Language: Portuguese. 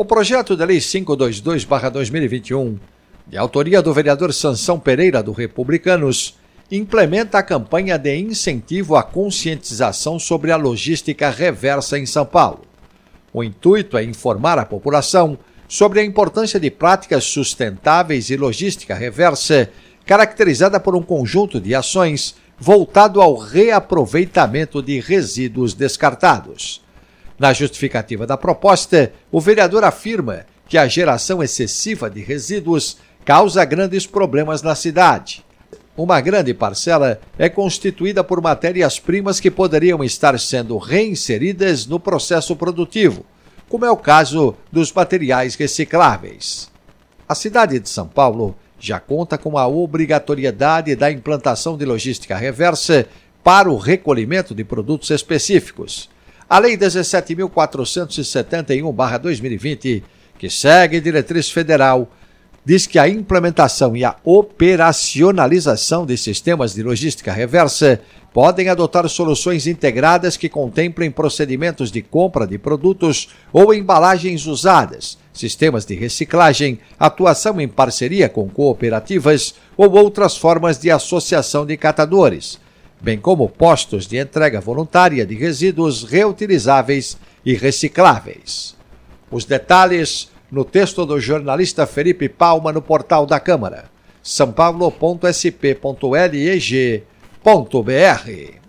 O projeto de lei 522-2021, de autoria do vereador Sansão Pereira do Republicanos, implementa a campanha de incentivo à conscientização sobre a logística reversa em São Paulo. O intuito é informar a população sobre a importância de práticas sustentáveis e logística reversa, caracterizada por um conjunto de ações voltado ao reaproveitamento de resíduos descartados. Na justificativa da proposta, o vereador afirma que a geração excessiva de resíduos causa grandes problemas na cidade. Uma grande parcela é constituída por matérias-primas que poderiam estar sendo reinseridas no processo produtivo, como é o caso dos materiais recicláveis. A cidade de São Paulo já conta com a obrigatoriedade da implantação de logística reversa para o recolhimento de produtos específicos. A Lei 17.471-2020, que segue diretriz federal, diz que a implementação e a operacionalização de sistemas de logística reversa podem adotar soluções integradas que contemplem procedimentos de compra de produtos ou embalagens usadas, sistemas de reciclagem, atuação em parceria com cooperativas ou outras formas de associação de catadores bem como postos de entrega voluntária de resíduos reutilizáveis e recicláveis. Os detalhes no texto do jornalista Felipe Palma no portal da Câmara, sãopaulo.sp.leg.br.